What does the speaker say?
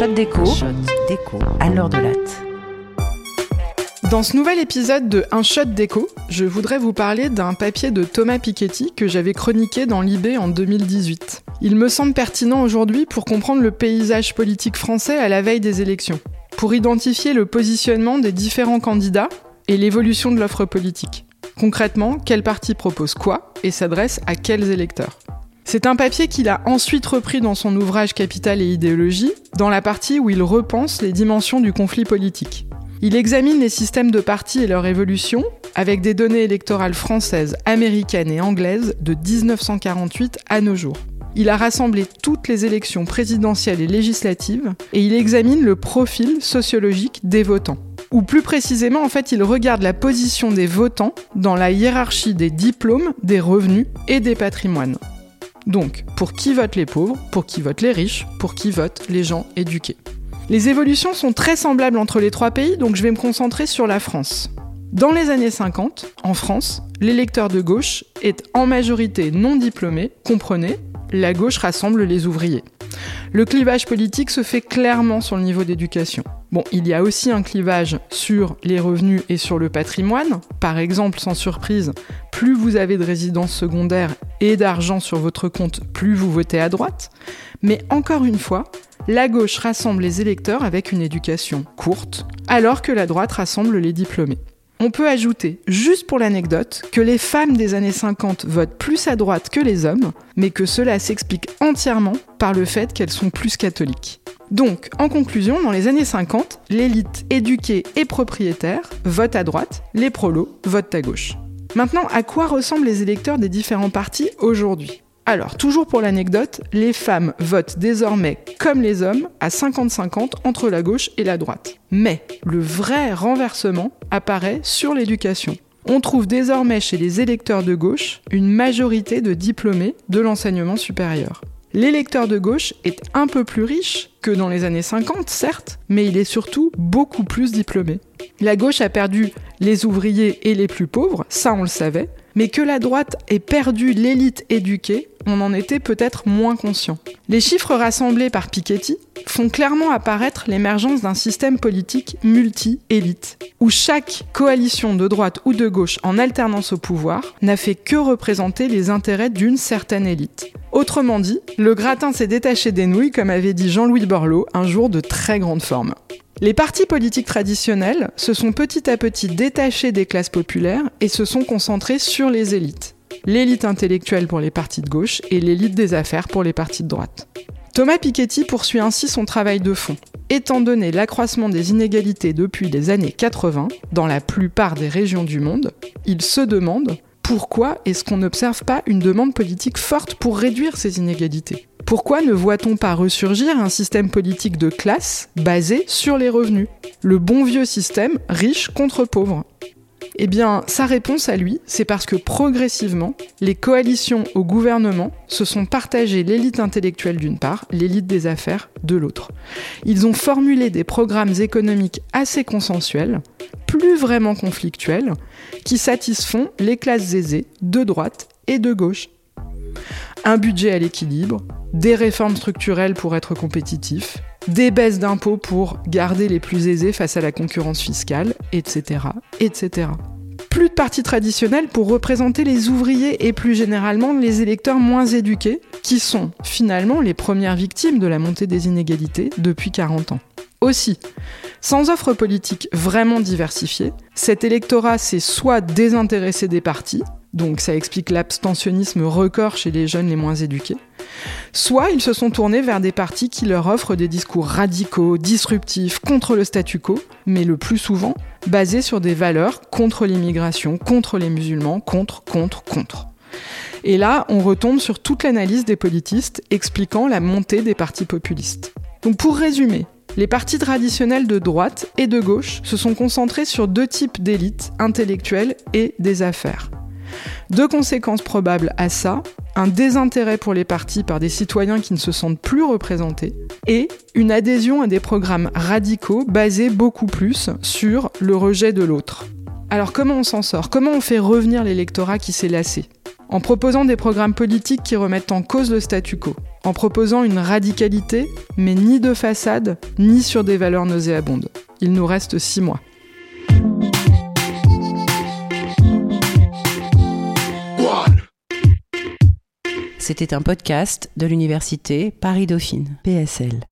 shot à l'heure de latte. Dans ce nouvel épisode de Un shot d'écho, je voudrais vous parler d'un papier de Thomas Piketty que j'avais chroniqué dans l'IB en 2018. Il me semble pertinent aujourd'hui pour comprendre le paysage politique français à la veille des élections, pour identifier le positionnement des différents candidats et l'évolution de l'offre politique. Concrètement, quel parti propose quoi et s'adresse à quels électeurs? C'est un papier qu'il a ensuite repris dans son ouvrage Capital et idéologie, dans la partie où il repense les dimensions du conflit politique. Il examine les systèmes de partis et leur évolution avec des données électorales françaises, américaines et anglaises de 1948 à nos jours. Il a rassemblé toutes les élections présidentielles et législatives et il examine le profil sociologique des votants. Ou plus précisément, en fait, il regarde la position des votants dans la hiérarchie des diplômes, des revenus et des patrimoines. Donc, pour qui votent les pauvres, pour qui votent les riches, pour qui votent les gens éduqués. Les évolutions sont très semblables entre les trois pays, donc je vais me concentrer sur la France. Dans les années 50, en France, l'électeur de gauche est en majorité non diplômé, comprenez, la gauche rassemble les ouvriers. Le clivage politique se fait clairement sur le niveau d'éducation. Bon, il y a aussi un clivage sur les revenus et sur le patrimoine. Par exemple, sans surprise, plus vous avez de résidences secondaires et d'argent sur votre compte, plus vous votez à droite. Mais encore une fois, la gauche rassemble les électeurs avec une éducation courte, alors que la droite rassemble les diplômés. On peut ajouter, juste pour l'anecdote, que les femmes des années 50 votent plus à droite que les hommes, mais que cela s'explique entièrement par le fait qu'elles sont plus catholiques. Donc, en conclusion, dans les années 50, l'élite éduquée et propriétaire vote à droite, les prolos votent à gauche. Maintenant, à quoi ressemblent les électeurs des différents partis aujourd'hui? Alors, toujours pour l'anecdote, les femmes votent désormais comme les hommes à 50-50 entre la gauche et la droite. Mais le vrai renversement apparaît sur l'éducation. On trouve désormais chez les électeurs de gauche une majorité de diplômés de l'enseignement supérieur. L'électeur de gauche est un peu plus riche que dans les années 50, certes, mais il est surtout beaucoup plus diplômé. La gauche a perdu les ouvriers et les plus pauvres, ça on le savait, mais que la droite ait perdu l'élite éduquée, on en était peut-être moins conscient. Les chiffres rassemblés par Piketty font clairement apparaître l'émergence d'un système politique multi-élite, où chaque coalition de droite ou de gauche en alternance au pouvoir n'a fait que représenter les intérêts d'une certaine élite. Autrement dit, le gratin s'est détaché des nouilles, comme avait dit Jean-Louis Borloo, un jour de très grande forme. Les partis politiques traditionnels se sont petit à petit détachés des classes populaires et se sont concentrés sur les élites. L'élite intellectuelle pour les partis de gauche et l'élite des affaires pour les partis de droite. Thomas Piketty poursuit ainsi son travail de fond. Étant donné l'accroissement des inégalités depuis les années 80 dans la plupart des régions du monde, il se demande pourquoi est-ce qu'on n'observe pas une demande politique forte pour réduire ces inégalités? Pourquoi ne voit-on pas ressurgir un système politique de classe basé sur les revenus? Le bon vieux système riche contre pauvre. Eh bien, sa réponse à lui, c'est parce que progressivement, les coalitions au gouvernement se sont partagées l'élite intellectuelle d'une part, l'élite des affaires de l'autre. Ils ont formulé des programmes économiques assez consensuels, plus vraiment conflictuels, qui satisfont les classes aisées de droite et de gauche. Un budget à l'équilibre, des réformes structurelles pour être compétitif, des baisses d'impôts pour garder les plus aisés face à la concurrence fiscale, etc., etc. Plus de partis traditionnels pour représenter les ouvriers et plus généralement les électeurs moins éduqués, qui sont finalement les premières victimes de la montée des inégalités depuis 40 ans. Aussi, sans offre politique vraiment diversifiée, cet électorat s'est soit désintéressé des partis, donc ça explique l'abstentionnisme record chez les jeunes les moins éduqués, soit ils se sont tournés vers des partis qui leur offrent des discours radicaux, disruptifs, contre le statu quo, mais le plus souvent basés sur des valeurs contre l'immigration, contre les musulmans, contre, contre, contre. Et là, on retombe sur toute l'analyse des politistes expliquant la montée des partis populistes. Donc pour résumer, les partis traditionnels de droite et de gauche se sont concentrés sur deux types d'élites intellectuelles et des affaires. Deux conséquences probables à ça, un désintérêt pour les partis par des citoyens qui ne se sentent plus représentés, et une adhésion à des programmes radicaux basés beaucoup plus sur le rejet de l'autre. Alors comment on s'en sort? Comment on fait revenir l'électorat qui s'est lassé? En proposant des programmes politiques qui remettent en cause le statu quo. en proposant une radicalité, mais ni de façade, ni sur des valeurs nauséabondes. Il nous reste six mois. C'était un podcast de l'université Paris-Dauphine, PSL.